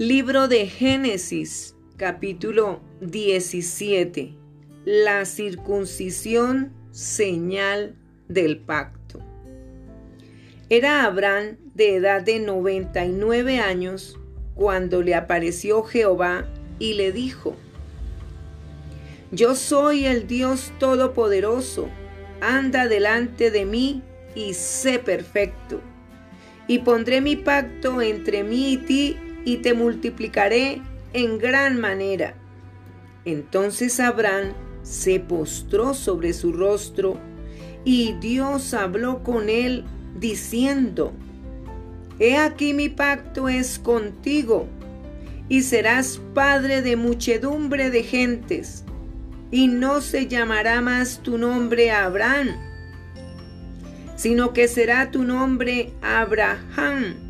Libro de Génesis, capítulo 17. La circuncisión, señal del pacto. Era Abraham de edad de 99 años cuando le apareció Jehová y le dijo, Yo soy el Dios Todopoderoso, anda delante de mí y sé perfecto, y pondré mi pacto entre mí y ti y te multiplicaré en gran manera. Entonces Abraham se postró sobre su rostro y Dios habló con él diciendo, He aquí mi pacto es contigo y serás padre de muchedumbre de gentes y no se llamará más tu nombre Abraham, sino que será tu nombre Abraham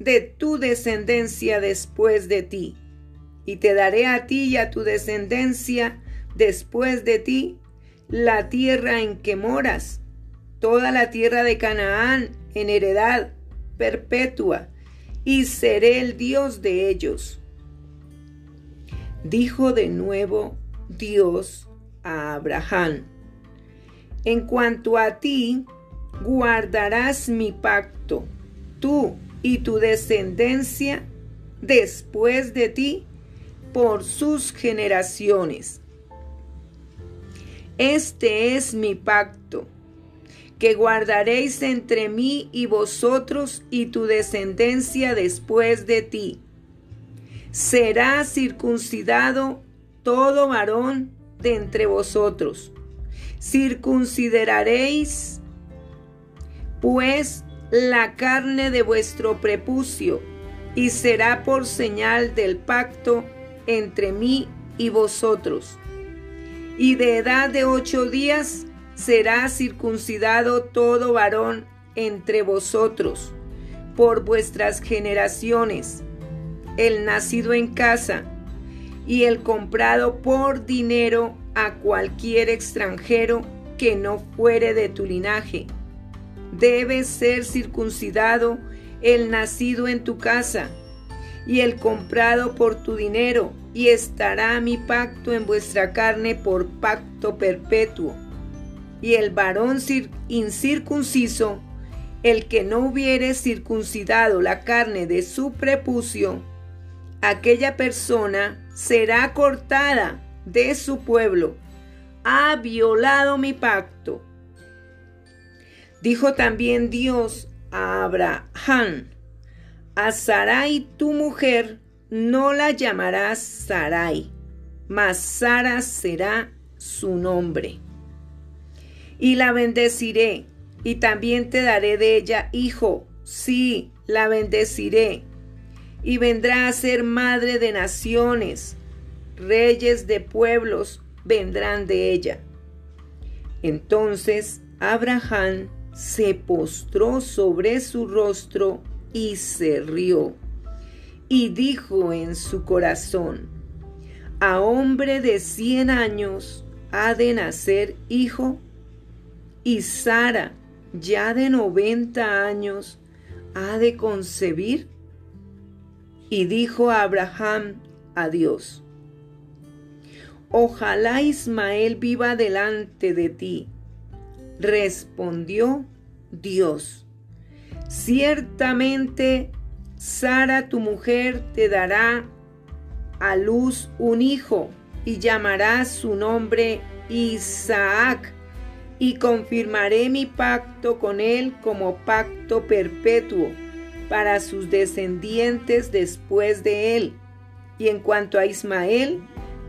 de tu descendencia después de ti. Y te daré a ti y a tu descendencia después de ti la tierra en que moras, toda la tierra de Canaán en heredad perpetua, y seré el Dios de ellos. Dijo de nuevo Dios a Abraham, en cuanto a ti, guardarás mi pacto, tú y tu descendencia después de ti por sus generaciones. Este es mi pacto, que guardaréis entre mí y vosotros y tu descendencia después de ti. Será circuncidado todo varón de entre vosotros. Circuncidaréis, pues, la carne de vuestro prepucio, y será por señal del pacto entre mí y vosotros. Y de edad de ocho días será circuncidado todo varón entre vosotros, por vuestras generaciones, el nacido en casa, y el comprado por dinero a cualquier extranjero que no fuere de tu linaje debe ser circuncidado el nacido en tu casa y el comprado por tu dinero, y estará mi pacto en vuestra carne por pacto perpetuo. Y el varón incircunciso, el que no hubiere circuncidado la carne de su prepucio, aquella persona será cortada de su pueblo. Ha violado mi pacto Dijo también Dios a Abraham, a Sarai tu mujer no la llamarás Sarai, mas Sara será su nombre. Y la bendeciré, y también te daré de ella hijo, sí, la bendeciré, y vendrá a ser madre de naciones, reyes de pueblos vendrán de ella. Entonces Abraham se postró sobre su rostro y se rió. Y dijo en su corazón, a hombre de cien años ha de nacer hijo, y Sara, ya de noventa años, ha de concebir. Y dijo Abraham a Dios, Ojalá Ismael viva delante de ti respondió Dios. Ciertamente Sara tu mujer te dará a luz un hijo y llamarás su nombre Isaac y confirmaré mi pacto con él como pacto perpetuo para sus descendientes después de él. Y en cuanto a Ismael,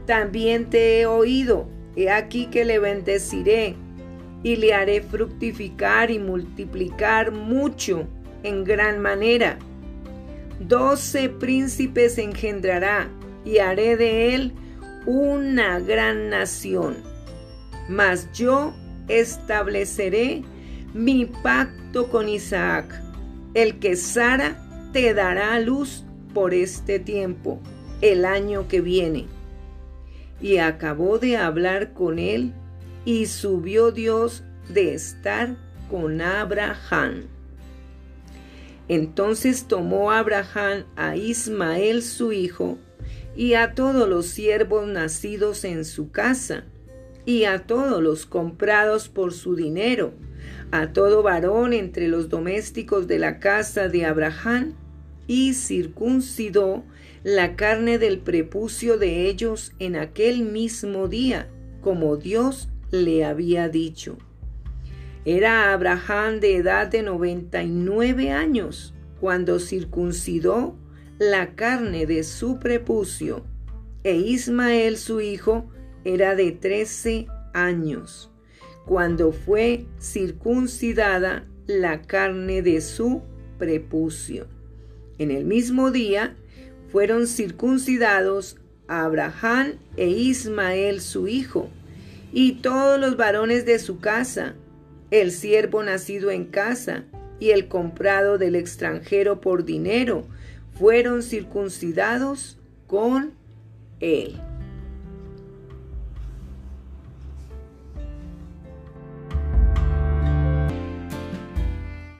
también te he oído, he aquí que le bendeciré y le haré fructificar y multiplicar mucho en gran manera. doce príncipes engendrará y haré de él una gran nación. Mas yo estableceré mi pacto con Isaac, el que Sara te dará a luz por este tiempo, el año que viene. Y acabó de hablar con él y subió Dios de estar con Abraham. Entonces tomó Abraham a Ismael su hijo y a todos los siervos nacidos en su casa y a todos los comprados por su dinero, a todo varón entre los domésticos de la casa de Abraham y circuncidó la carne del prepucio de ellos en aquel mismo día, como Dios le había dicho. Era Abraham de edad de noventa y nueve años cuando circuncidó la carne de su prepucio, e Ismael su hijo era de trece años cuando fue circuncidada la carne de su prepucio. En el mismo día fueron circuncidados Abraham e Ismael su hijo, y todos los varones de su casa, el siervo nacido en casa y el comprado del extranjero por dinero, fueron circuncidados con él.